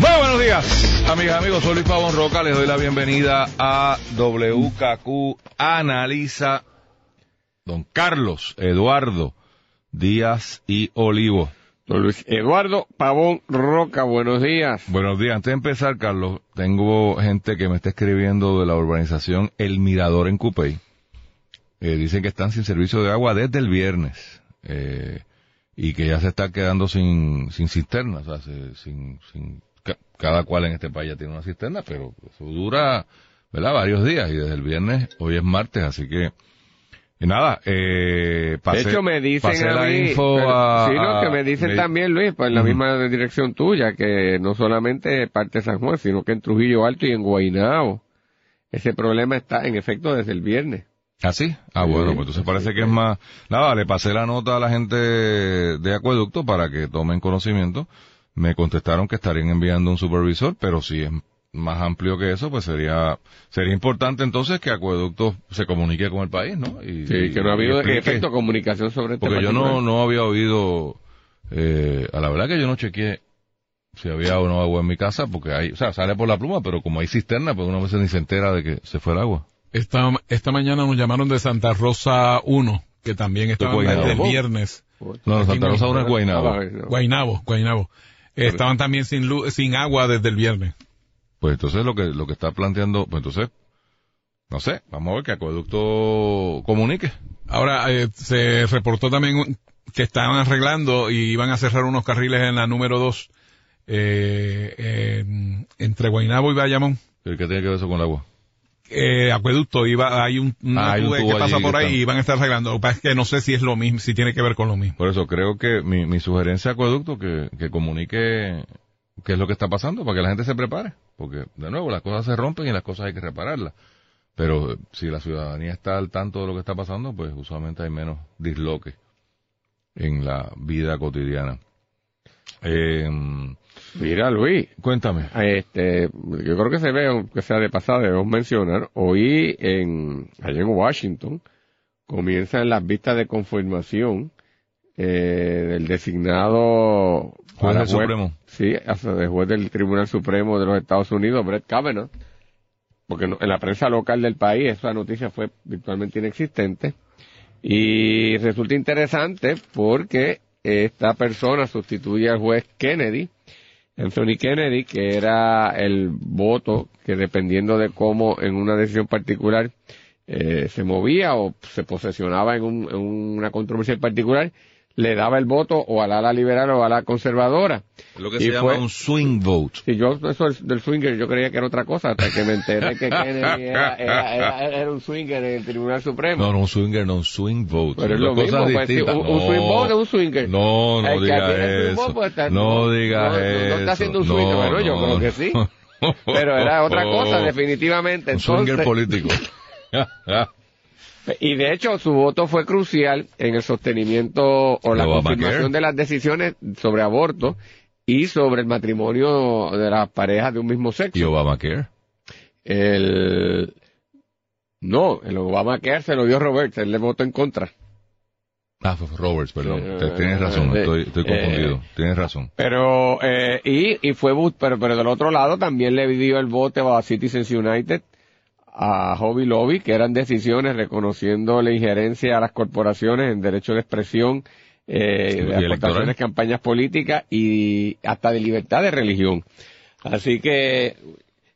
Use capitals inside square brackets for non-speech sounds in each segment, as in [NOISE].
Muy buenos días, amigas amigos. Soy Luis Pavón Roca. Les doy la bienvenida a WKQ Analiza. Don Carlos Eduardo Díaz y Olivo. Don Luis Eduardo Pavón Roca, buenos días. Buenos días. Antes de empezar, Carlos, tengo gente que me está escribiendo de la urbanización El Mirador en Cupey. Eh, dicen que están sin servicio de agua desde el viernes. Eh, y que ya se está quedando sin, sin cisternas. O sea, se- sin, sin, cada cual en este país ya tiene una cisterna, pero eso dura, ¿verdad? Varios días. Y desde el viernes, hoy es martes, así que, y nada, eh, pasé, de hecho, me dicen pasé a la mí, info pero- a- sí, no, que me dicen también, Luis, pues en la Ujú. misma dirección tuya, que no solamente parte de San Juan, sino que en Trujillo Alto y en Guaynabo. Ese problema está en efecto desde el viernes. ¿Ah, sí? Ah, Sí, bueno, pues entonces parece que es más... Nada, le pasé la nota a la gente de Acueducto para que tomen conocimiento. Me contestaron que estarían enviando un supervisor, pero si es más amplio que eso, pues sería sería importante entonces que Acueducto se comunique con el país, ¿no? Y, Sí, que no ha habido efecto comunicación sobre este Porque yo no, no había oído... Eh, a la verdad que yo no chequeé si había o no agua en mi casa, porque hay... O sea, sale por la pluma, pero como hay cisterna, pues uno a veces ni se entera de que se fue el agua. Esta, esta mañana nos llamaron de Santa Rosa 1, que también Guaynabo. desde el viernes. No, Santa no. Rosa uno es Guaynabo. Ah, no. Estaban también sin luz, sin agua desde el viernes. Pues entonces lo que lo que está planteando, pues entonces, no sé, vamos a ver que Acueducto comunique. Ahora, eh, se reportó también un- que estaban arreglando y iban a cerrar unos carriles en la número 2, eh, en- entre Guaynabo y Bayamón. ¿Qué tiene que ver eso con el agua? Eh, acueducto, iba, hay un, una Ah, hay un tubo tubo que pasa por ahí y van a estar arreglando. Lo que pasa es que no sé si es lo mismo, si tiene que ver con lo mismo. Por eso creo que mi, mi sugerencia a Acueducto que, que comunique qué es lo que está pasando para que la gente se prepare. Porque, de nuevo, las cosas se rompen y las cosas hay que repararlas. Pero eh, si la ciudadanía está al tanto de lo que está pasando, pues usualmente hay menos disloque en la vida cotidiana. Eh, Mira, Luis, cuéntame. Este, yo creo que se ve, aunque sea de pasada, debemos mencionar, hoy en, allá en Washington, comienzan las vistas de confirmación eh, del designado Juez del Supremo. Sí, hasta de juez del Tribunal Supremo de los Estados Unidos, Brett Kavanaugh, porque en la prensa local del país esa noticia fue virtualmente inexistente, y resulta interesante porque esta persona sustituye al juez Kennedy, Anthony Kennedy, que era el voto que dependiendo de cómo en una decisión particular eh, se movía o se posesionaba en, un- en una controversia en particular, le daba el voto o al ala liberal o a la conservadora. Lo que Y se llama fue- un swing vote. Sí, yo eso del- swinger yo creía que era otra cosa hasta que me enteré que [LAUGHS] Kennedy era, era- era- era un swinger en el Tribunal Supremo. No, no, un swinger, no, un swing vote. Pero es lo mismo, pues, un, un swing vote es un swinger. No, no digas swing eso. pues, está- no digas no, eso. no está haciendo un swinger, bueno, yo creo que sí. Pero era otra cosa, [LAUGHS] definitivamente. Un swinger político. [LAUGHS] y de hecho, su voto fue crucial en el sostenimiento o la confirmación de las decisiones sobre aborto y sobre el matrimonio de las parejas de un mismo sexo. ¿Y Obamacare? El, No, el Obamacare se lo dio Roberts, él le votó en contra. Ah, Roberts, perdón. Eh, Tienes razón, eh, estoy, estoy eh, confundido. Tienes razón. Pero, eh, y, y fue, pero, pero del otro lado también le dio el voto a Citizens United, a Hobby Lobby, que eran decisiones reconociendo la injerencia a las corporaciones en derecho de expresión, eh, de aportaciones, campañas políticas y hasta de libertad de religión. Así que,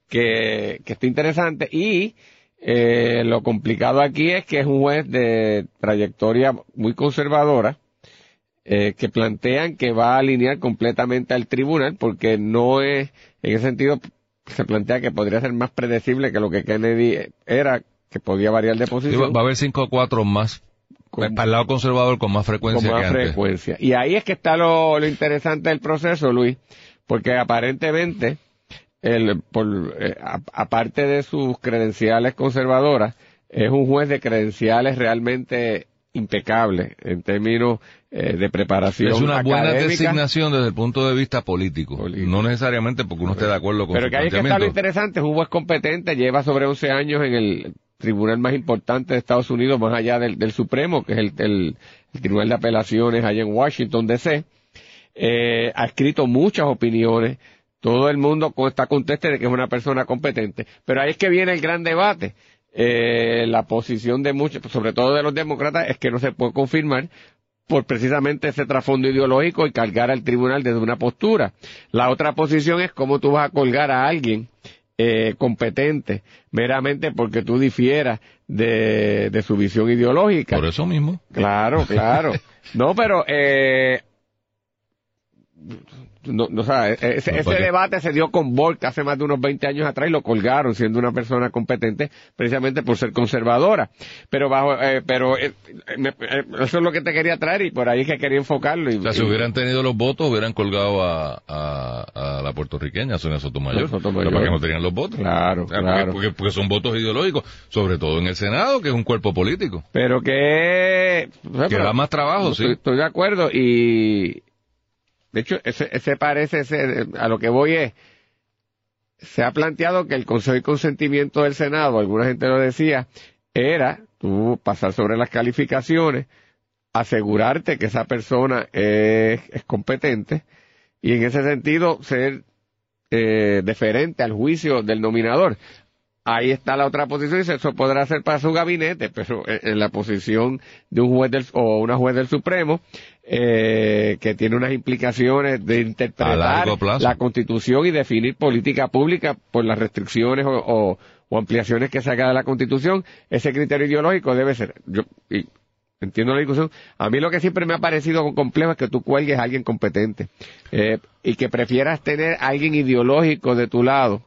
que, que está interesante. Y eh, lo complicado aquí es que es un juez de trayectoria muy conservadora, eh, que plantean que va a alinear completamente al tribunal porque no es, en ese sentido, se plantea que podría ser más predecible que lo que Kennedy era, que podía variar de posición. va, va a haber 5 o 4 más, Con- para el lado conservador con más frecuencia con más que antes. frecuencia. Y ahí es que está lo, lo interesante del proceso, Luis, porque aparentemente, el, por, eh, a- aparte de sus credenciales conservadoras, es un juez de credenciales realmente impecables en términos eh, de preparación. Es una buena académica. designación desde el punto de vista político. Político. No necesariamente porque uno esté de acuerdo con Pero su que ahí es que está lo interesante, es un juez competente, lleva sobre 11 años en el tribunal más importante de Estados Unidos, más allá del, del Supremo, que es el, el- el Tribunal de Apelaciones allá en Washington, D.C. Eh, ha escrito muchas opiniones, todo el mundo con- está conteste de que es una persona competente, pero ahí es que viene el gran debate. Eh, la posición de muchos, sobre todo de los demócratas, es que no se puede confirmar por precisamente ese trasfondo ideológico y cargar al tribunal desde una postura. La otra posición es cómo tú vas a colgar a alguien eh, competente meramente porque tú difieras de, de su visión ideológica. Por eso mismo. Claro, claro. [LAUGHS] No, pero eh, no, no, o sea, ese, No, ese debate se dio con Volk hace más de unos 20 años atrás y lo colgaron siendo una persona competente precisamente por ser conservadora. Pero bajo, eh, pero eh, me- eh, eso es lo que te quería traer y por ahí es que quería enfocarlo. Y, O sea, si hubieran tenido los votos, hubieran colgado a, a, a la puertorriqueña, Sonia Sotomayor. A Sotomayor. Pero para que no tenían los votos. Claro, claro. Porque, son votos ideológicos, sobre todo en el Senado, que es un cuerpo político. Pero que... Que da más trabajo, estoy, sí. Estoy de acuerdo y... De hecho, ese, ese parece ser... A lo que voy es... Se ha planteado que el Consejo de Consentimiento del Senado, alguna gente lo decía, era tú pasar sobre las calificaciones, asegurarte que esa persona es, es competente y en ese sentido ser eh, deferente al juicio del nominador. Ahí está la otra posición, dice, eso podrá ser para su gabinete, pero en, en la posición de un juez del, o una juez del Supremo, eh, que tiene unas implicaciones de interpretar la Constitución y definir política pública por las restricciones o, o- o ampliaciones que se haga de la Constitución, ese criterio ideológico debe ser, yo, y entiendo la discusión, a mí lo que siempre me ha parecido complejo es que tú cuelgues a alguien competente, eh, y que prefieras tener a alguien ideológico de tu lado,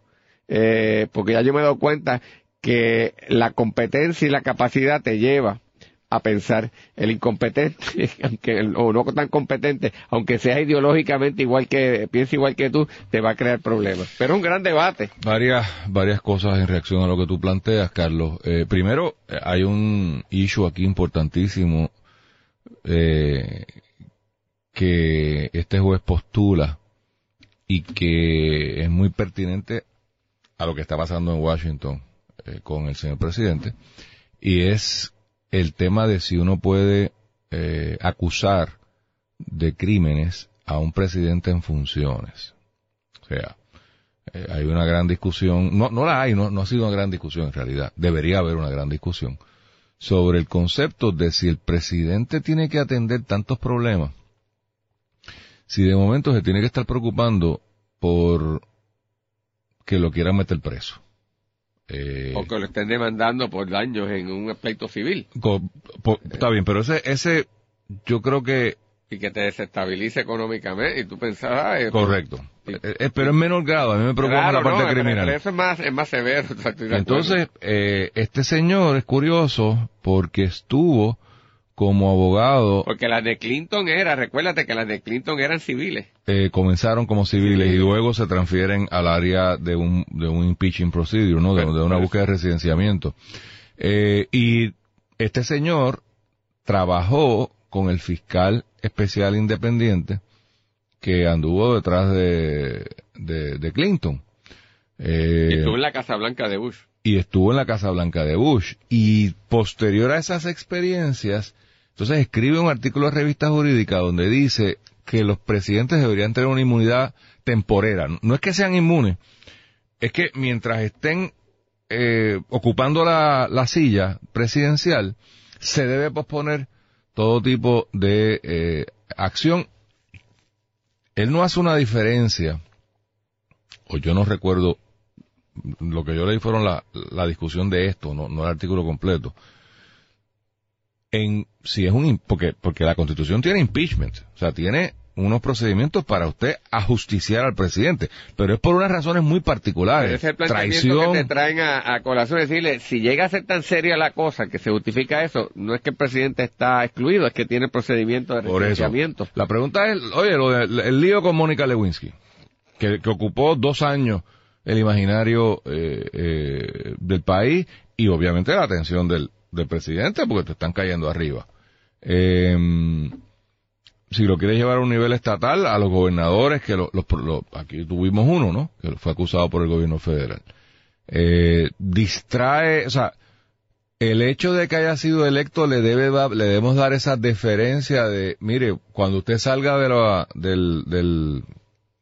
eh, porque ya yo me he dado cuenta que la competencia y la capacidad te lleva a pensar el incompetente, [LAUGHS] aunque, o no tan competente, aunque sea ideológicamente igual que, piense igual que tú, te va a crear problemas. Pero un gran debate. Varias, varias cosas en reacción a lo que tú planteas, Carlos. Eh, primero, hay un issue aquí importantísimo eh, que este juez postula y que es muy pertinente a lo que está pasando en Washington eh, con el señor presidente y es el tema de si uno puede eh, acusar de crímenes a un presidente en funciones. O sea, eh, hay una gran discusión, no, no la hay, no, no ha sido una gran discusión en realidad, debería haber una gran discusión sobre el concepto de si el presidente tiene que atender tantos problemas, si de momento se tiene que estar preocupando por que lo quieran meter preso. Eh, O que lo estén demandando por daños en un pleito civil está bien, pero ese, ese, yo creo que y que te desestabilice económicamente y tú pensabas, ah, eh, correcto. Eh, eh, pero en menor grado, a mí me preocupa claro, la parte no, criminal. pero eso es más, es más severo. [LAUGHS] o sea. Entonces, eh, este señor es curioso porque estuvo como abogado, Porque las de Clinton era, recuérdate que las de Clinton eran civiles. eh, comenzaron como civiles y luego se transfieren al área de un, de un impeaching procedure, ¿no? De, de una búsqueda de residenciamiento. Eh, y este señor trabajó con el fiscal especial independiente que anduvo detrás de, de, de Clinton. Y Eh, estuvo en la Casa Blanca de Bush. y estuvo en la Casa Blanca de Bush. Y posterior a esas experiencias, entonces escribe un artículo de revista jurídica donde dice que los presidentes deberían tener una inmunidad temporera. No es que sean inmunes, es que mientras estén eh, ocupando la, la silla presidencial, se debe posponer todo tipo de eh, acción. Él no hace una diferencia, o yo no recuerdo, lo que yo leí fueron la, la discusión de esto, no, no el artículo completo, en si es un, porque, porque la constitución tiene impeachment, o sea, tiene unos procedimientos para usted ajusticiar al presidente, pero es por unas razones muy particulares. Ese es el planteamiento Traición, que te traen a, a colación, decirle, si llega a ser tan seria la cosa que se justifica eso, no es que el presidente está excluido, es que tiene procedimiento de renunciamiento. La pregunta es, oye, lo del- el lío con Mónica Lewinsky, que, que ocupó dos años el imaginario eh, eh, del país y obviamente la atención del, del presidente porque te están cayendo arriba. Eh, si lo quieres llevar a un nivel estatal, a los gobernadores, que lo- los, lo- aquí tuvimos uno, ¿no? Que fue acusado por el gobierno federal. Eh, distrae, o sea, el hecho de que haya sido electo le debe le debemos dar esa deferencia de, mire, cuando usted salga de la, del, del,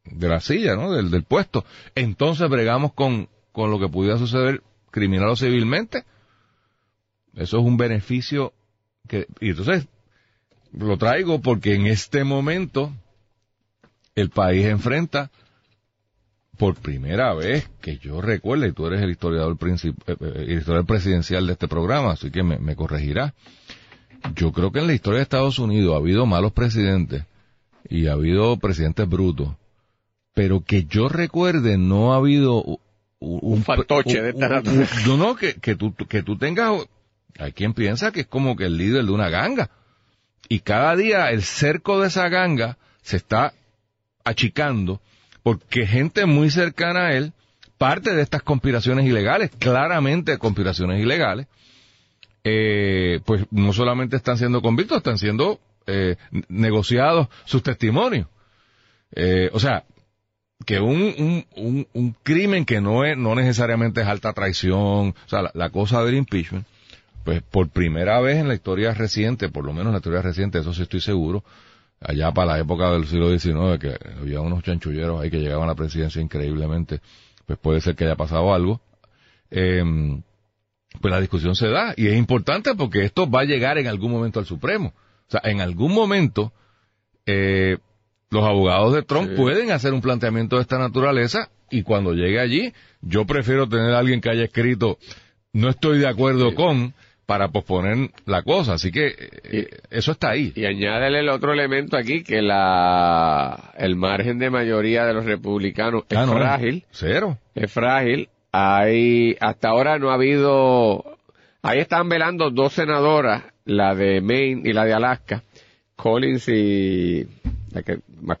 de la silla, ¿no? Del, del puesto, entonces bregamos con, con lo que pudiera suceder criminal o civilmente. Eso es un beneficio que, y entonces, lo traigo porque en este momento el país enfrenta por primera vez que yo recuerde, y tú eres el historiador, princip- eh, eh, el historiador presidencial de este programa, así que me, me corregirás. Yo creo que en la historia de Estados Unidos ha habido malos presidentes y ha habido presidentes brutos, pero que yo recuerde no ha habido un, fantoche de esta un- un-. No, no, que, que, tú, que tú tengas, hay quien piensa que es como que el líder de una ganga. Y cada día el cerco de esa ganga se está achicando porque gente muy cercana a él, parte de estas conspiraciones ilegales, claramente conspiraciones ilegales, eh, pues no solamente están siendo convictos, están siendo eh, negociados sus testimonios. Eh, o sea, que un, un, un, un crimen que no es, no necesariamente es alta traición, o sea, la, la cosa del impeachment, pues por primera vez en la historia reciente, por lo menos en la historia reciente, eso sí estoy seguro, allá para la época del siglo XIX, que había unos chanchulleros ahí que llegaban a la presidencia increíblemente, pues puede ser que haya pasado algo, eh, pues la discusión se da, y es importante porque esto va a llegar en algún momento al Supremo. O sea, en algún momento, eh, los abogados de Trump Sí. pueden hacer un planteamiento de esta naturaleza y cuando llegue allí, yo prefiero tener a alguien que haya escrito no estoy de acuerdo con para posponer la cosa. Así que eh, eso está ahí. Y añádele el otro elemento aquí, que la el margen de mayoría de los republicanos es Ah, no, frágil. Cero. Es frágil. Hay, hasta ahora no ha habido, ahí están velando dos senadoras, la de Maine y la de Alaska, Collins y, la que, Mac-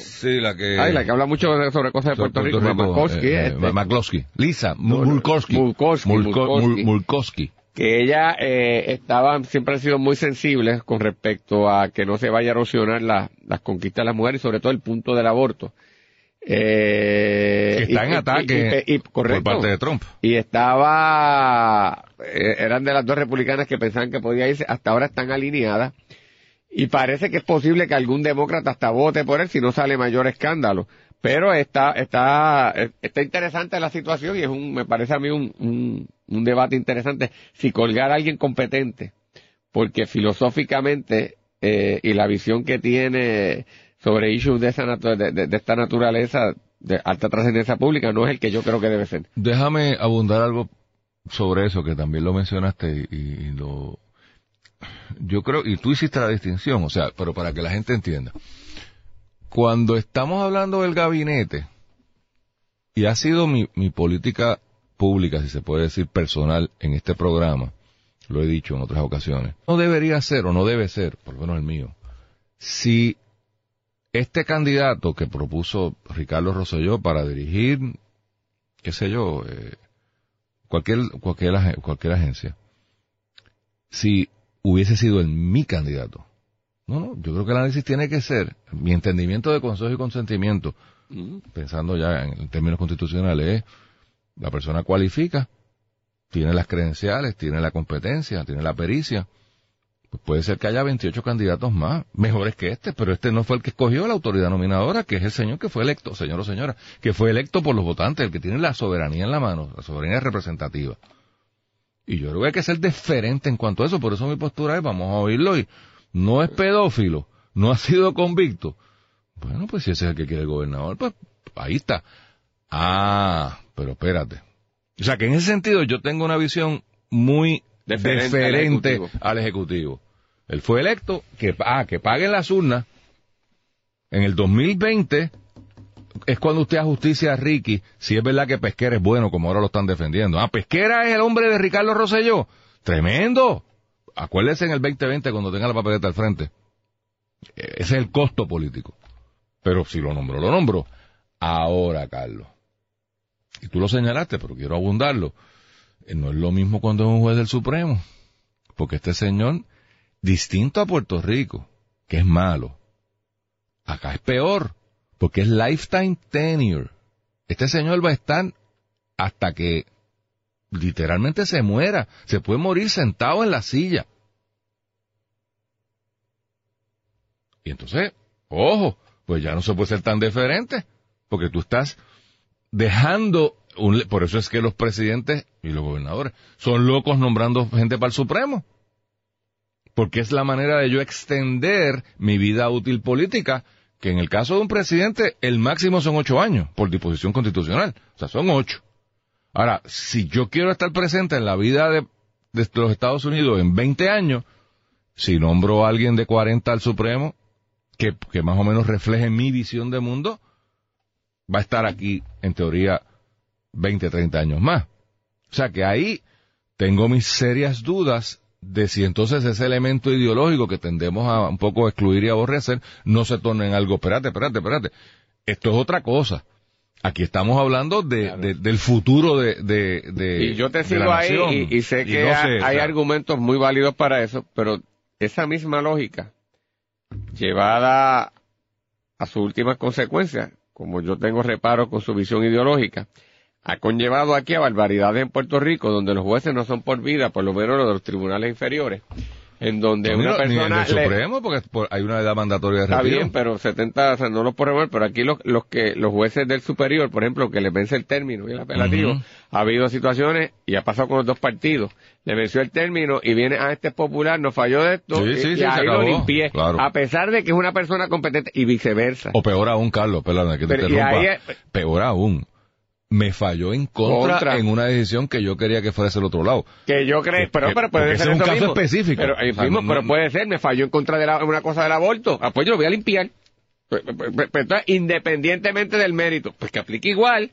Sí, la que... ay, la que habla mucho sobre cosas de Puerto, Rico, Mamakowski, eh, este. eh. Lisa, Mulkowski. Mulkowski, Mulko- Mulkowski. Que ella eh, estaban siempre han sido muy sensibles con respecto a que no se vaya a erosionar la- las conquistas de las mujeres y sobre todo el punto del aborto. Eh, Que está y- en ataque y- y- por parte de Trump. Y estaba, eh, eran de las dos republicanas que pensaban que podía irse, hasta ahora están alineadas. Y parece que es posible que algún demócrata hasta vote por él si no sale mayor escándalo. Pero está, está, está interesante la situación y es un, me parece a mí un, un, debate interesante. Si colgar a alguien competente, porque filosóficamente, eh, y la visión que tiene sobre issues de esa de- de esta naturaleza, de alta trascendencia pública, no es el que yo creo que debe ser. Déjame abundar algo sobre eso que también lo mencionaste y, y lo yo creo y tú hiciste la distinción, o sea, pero para que la gente entienda. Cuando estamos hablando del gabinete y ha sido mi, política pública, si se puede decir personal en este programa, lo he dicho en otras ocasiones, no debería ser o no debe ser, por lo menos el mío, si este candidato que propuso Ricardo Rosselló para dirigir, qué sé yo, eh, cualquier, cualquier, cualquier agencia, si hubiese sido el mi candidato. No, no, yo creo que el análisis tiene que ser, mi entendimiento de consejo y consentimiento, pensando ya en términos constitucionales, es la persona cualifica, tiene las credenciales, tiene la competencia, tiene la pericia. Pues puede ser que haya 28 candidatos más, mejores que este, pero este no fue el que escogió la autoridad nominadora, que es el señor que fue electo, señor o señora, que fue electo por los votantes, el que tiene la soberanía en la mano, la soberanía representativa. Y yo creo que hay que ser diferente en cuanto a eso, por eso mi postura es, vamos a oírlo y no es pedófilo, no ha sido convicto. Bueno, pues si ese es el que quiere el gobernador, pues ahí está. Ah, pero espérate. O sea que en ese sentido yo tengo una visión muy Deferente diferente, al Ejecutivo. al Ejecutivo. Él fue electo, que, ah, que paguen las urnas. En el 2020 es cuando usted ajusticia a Ricky, si es verdad que Pesquera es bueno, como ahora lo están defendiendo. Ah, Pesquera es el hombre de Ricardo Rosselló. Tremendo. Acuérdese en el 2020 cuando tenga la papeleta al frente. Eh, Ese es el costo político. Pero si lo nombró, lo nombró. Ahora, Carlos. Y tú lo señalaste, pero quiero abundarlo. Eh, No es lo mismo cuando es un juez del Supremo. Porque este señor, distinto a Puerto Rico, que es malo, acá es peor. Porque es lifetime tenure. Este señor va a estar hasta que literalmente se muera. Se puede morir sentado en la silla. Y entonces, ojo, pues ya no se puede ser tan diferente, porque tú estás dejando, un, por eso es que los presidentes y los gobernadores son locos nombrando gente para el Supremo, porque es la manera de yo extender mi vida útil política, que en el caso de un presidente el máximo son ocho años, por disposición constitucional, o sea, son ocho. Ahora, si yo quiero estar presente en la vida de, los Estados Unidos en 20 años, si nombro a alguien de 40 al Supremo, que, que más o menos refleje mi visión de mundo, va a estar aquí, en teoría, 20, 30 años más. O sea que ahí tengo mis serias dudas de si entonces ese elemento ideológico que tendemos a un poco excluir y aborrecer no se torne en algo, espérate, espérate, espérate. Esto es otra cosa. Aquí estamos hablando de, de- del futuro de, de, de Y yo te sigo ahí y, y sé que no ha- sé, o hay argumentos muy válidos para eso, pero esa misma lógica, llevada a sus últimas consecuencias, como yo tengo reparo con su visión ideológica, ha conllevado aquí a barbaridades en Puerto Rico, donde los jueces no son por vida, por lo menos los de los tribunales inferiores, en donde no, una ni el persona del le- Supremo, porque por- hay una edad mandatoria de Está retiro. bien, pero 70, o sea, no lo por remover, pero aquí los, los que, los jueces del superior, por ejemplo, que les vence el término y el apelativo, ha habido situaciones, y ha pasado con los dos partidos, le venció el término y viene, a este es popular, nos falló de esto, Sí, y, sí, y sí, ahí lo acabó, limpié, claro. a pesar de que es una persona competente, y viceversa. O peor aún, Carlos, perdón, que te Pero, interrumpa. ahí es- Peor aún. Me falló en contra, Contra. en una decisión que yo quería que fuese el otro lado. Que yo creo, pero, pero puede ser es un caso mismo. específico. Pero, eh, O sea, mismo, no- pero no- puede ser, me falló en contra de la, una cosa del aborto. Ah, pues yo lo voy a limpiar. Pues, pues, pues, pues, entonces, independientemente del mérito, pues que aplique igual.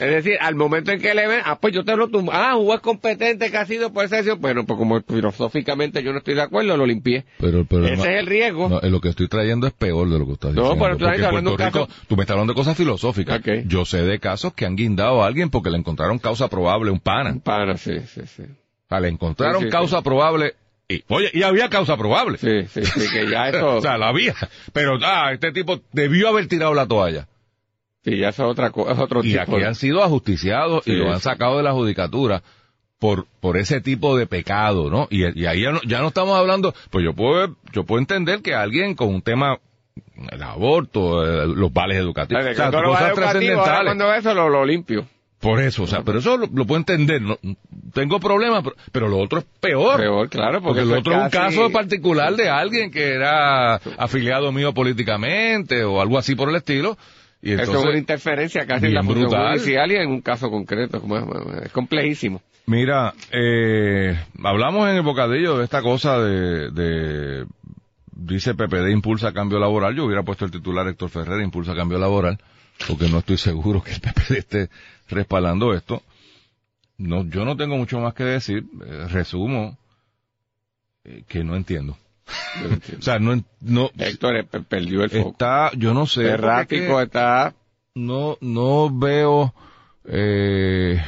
Es decir, al momento en que le ven, ah, pues yo te lo tumbo. Ah, un juez competente que ha sido por esa decisión. Bueno, pues como filosóficamente yo no estoy de acuerdo, lo limpié. Pero, pero Ese no- es el riesgo. no, lo que estoy trayendo es peor de lo que estás No, diciendo. pero tú estás hablando un Rico, caso- tú me estás hablando de cosas filosóficas. Yo sé de casos que han guindado a alguien porque le encontraron causa probable, un pana. Para, sí, sí, sí. O sea, le encontraron Sí, sí, causa sí. probable y, oye, y había causa probable. Sí, sí, sí, que ya [LAUGHS] eso, o sea, la había. Pero, ah, este tipo debió haber tirado la toalla. Sí, ya es otra cosa, es otro Y tipo. aquí de- han sido ajusticiados y lo han sacado de la judicatura por por ese tipo de pecado, ¿no? Y, y ahí ya no, ya no estamos hablando, pues yo puedo yo puedo entender que alguien con un tema el aborto, eh, los vales educativos, o sea, cosas educativo, trascendentales. cuando eso lo, lo limpio. Por eso, o sea, pero eso lo, lo puedo entender, no, tengo problemas, pero, pero lo otro es peor. Peor, claro, porque, lo otro es un caso particular de alguien que era afiliado mío políticamente o algo así por el estilo. Y Eso es una interferencia casi en la función brutal. judicial y en un caso concreto. como Es, es complejísimo. Mira, eh, hablamos en el bocadillo de esta cosa de, de, dice PPD impulsa cambio laboral. Yo hubiera puesto el titular Héctor Ferrer impulsa cambio laboral, porque no estoy seguro que el PPD esté respaldando esto. No, yo no tengo mucho más que decir. Eh, resumo eh, que no entiendo. [LAUGHS] o sea, no, no Héctor eh, pe- perdió el foco. está, yo no sé. Errático está... no, no veo, eh,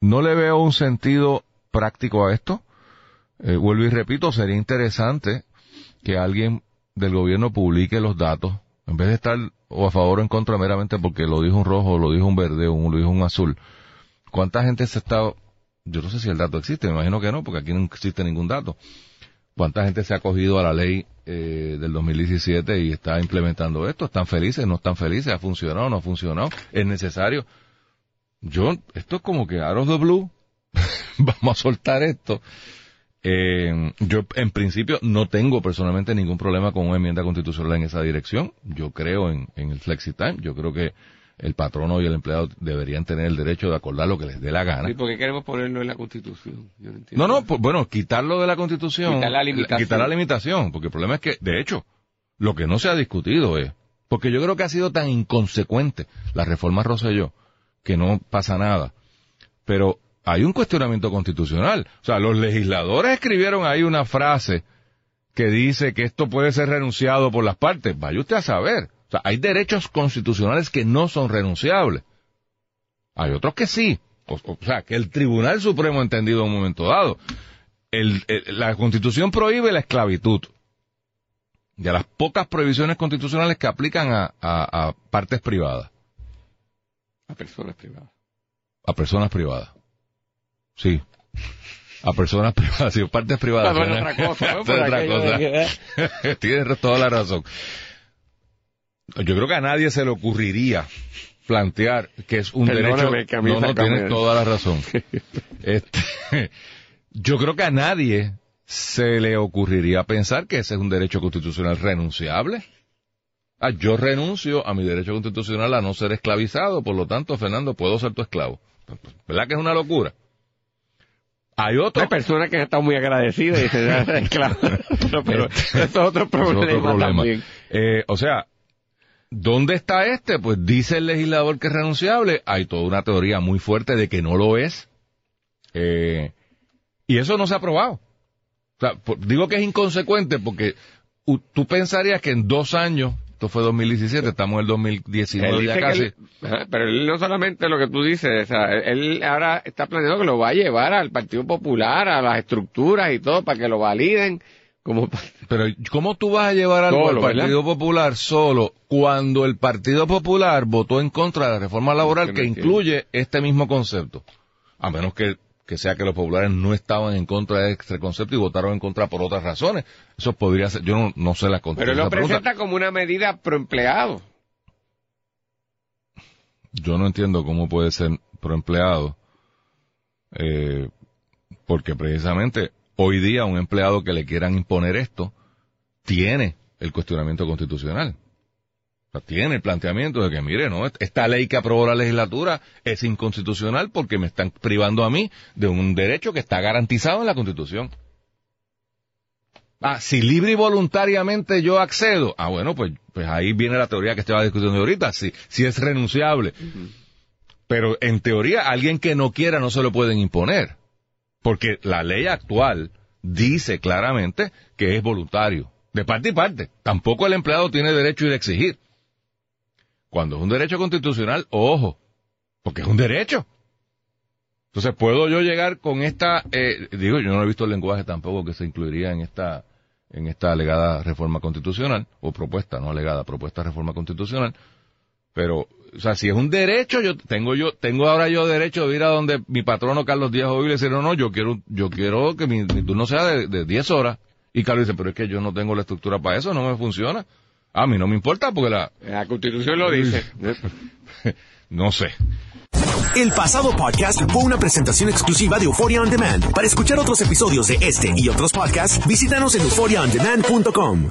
no le veo un sentido práctico a esto. Eh, vuelvo y repito, sería interesante que alguien del gobierno publique los datos, en vez de estar o a favor o en contra meramente porque lo dijo un rojo, lo dijo un verde o lo dijo un azul. ¿Cuánta gente se está, yo no sé si el dato existe, me imagino que no, porque aquí no existe ningún dato. ¿Cuánta gente se ha acogido a la ley eh, del 2017 y está implementando esto? ¿Están felices? ¿No están felices? ¿Ha funcionado? ¿No ha funcionado? ¿Es necesario? Yo, esto es como que out of the blue, [LAUGHS] vamos a soltar esto. Eh, yo, en principio, no tengo personalmente ningún problema con una enmienda constitucional en esa dirección. Yo creo en, en el flexi-time. Yo creo que el patrono y el empleado deberían tener el derecho de acordar lo que les dé la gana. ¿Y por qué queremos ponerlo en la Constitución? Yo No, entiendo. no, pues, bueno, quitarlo de la Constitución. Quitar la limitación. Quitar la limitación, porque el problema es que, de hecho, lo que no se ha discutido es, porque yo creo que ha sido tan inconsecuente la reforma Rosselló, que no pasa nada. Pero hay un cuestionamiento constitucional. O sea, los legisladores escribieron ahí una frase que dice que esto puede ser renunciado por las partes. Vaya usted a saber. O sea, hay derechos constitucionales que no son renunciables. Hay otros que sí. O, o sea, que el Tribunal Supremo ha entendido en un momento dado. El- el- la Constitución prohíbe la esclavitud. De las pocas prohibiciones constitucionales que aplican a, a- a partes privadas, A personas privadas. a personas privadas. Sí. A personas privadas, sí, partes privadas. Ah, otra [LAUGHS] cosa, ¿no? Por otra de cosa. que, [LAUGHS] Tienes toda la razón. Yo creo que a nadie se le ocurriría plantear que es un Perdóname, derecho. que a mí no, no, tienes toda la razón. [LAUGHS] Este, [LAUGHS] yo creo que a nadie se le ocurriría pensar que ese es un derecho constitucional renunciable. Ah, yo renuncio a mi derecho constitucional a no ser esclavizado, por lo tanto, Fernando, puedo ser tu esclavo. ¿Verdad que es una locura? Hay otro. Hay personas que estado muy agradecidas y dicen, "Ah, claro, No, [LAUGHS] pero eso es otro Es problema, otro problema. también. Eh, o sea, ¿dónde está este? Pues dice el legislador que es renunciable. Hay toda una teoría muy fuerte de que no lo es. Eh, y eso no se ha probado. O sea, por- digo que es inconsecuente porque u- tú pensarías que en dos años, esto fue 2017, estamos en el 2019 Él ya casi. él- pero él no solamente lo que tú dices, o sea, él ahora está planeando que lo va a llevar al Partido Popular, a las estructuras y todo, para que lo validen. Como Pero ¿cómo tú vas a llevar algo Solo, al Partido ¿verdad? Popular solo cuando el Partido Popular votó en contra de la reforma laboral que que no entiendo. incluye este mismo concepto? A menos que, que sea que los populares no estaban en contra de este concepto y votaron en contra por otras razones. Eso podría ser, yo no, no sé la pero lo presenta como una medida pro empleado. Yo no entiendo cómo puede ser proempleado, eh, porque precisamente hoy día un empleado que le quieran imponer esto tiene el cuestionamiento constitucional. O sea, tiene el planteamiento de que, mire, no, esta ley que aprobó la legislatura es inconstitucional porque me están privando a mí de un derecho que está garantizado en la Constitución. Ah, si libre y voluntariamente yo accedo, ah, bueno, pues, pues ahí viene la teoría que estaba discutiendo ahorita, si, si es renunciable. Pero en teoría, alguien que no quiera no se lo pueden imponer. Porque la ley actual dice claramente que es voluntario. De parte y parte. Tampoco el empleado tiene derecho a exigir. Cuando es un derecho constitucional, ojo, porque es un derecho. Entonces, ¿puedo yo llegar con esta, eh, digo, yo no he visto el lenguaje tampoco que se incluiría en esta, en esta alegada reforma constitucional, o propuesta, no alegada, propuesta de reforma constitucional, pero, o sea, si es un derecho, yo tengo yo, tengo ahora yo derecho de ir a donde mi patrono Carlos Díaz Ovi y decir, no, no, yo quiero, yo quiero que mi, mi turno sea de, de 10 horas. Y Carlos dice, pero es que yo no tengo la estructura para eso, no me funciona. A mí no me importa porque la, La Constitución lo dice. [LAUGHS] no sé. El pasado podcast fue una presentación exclusiva de Euphoria On Demand. Para escuchar otros episodios de este y otros podcasts, visítanos en euphoriaondemand.com.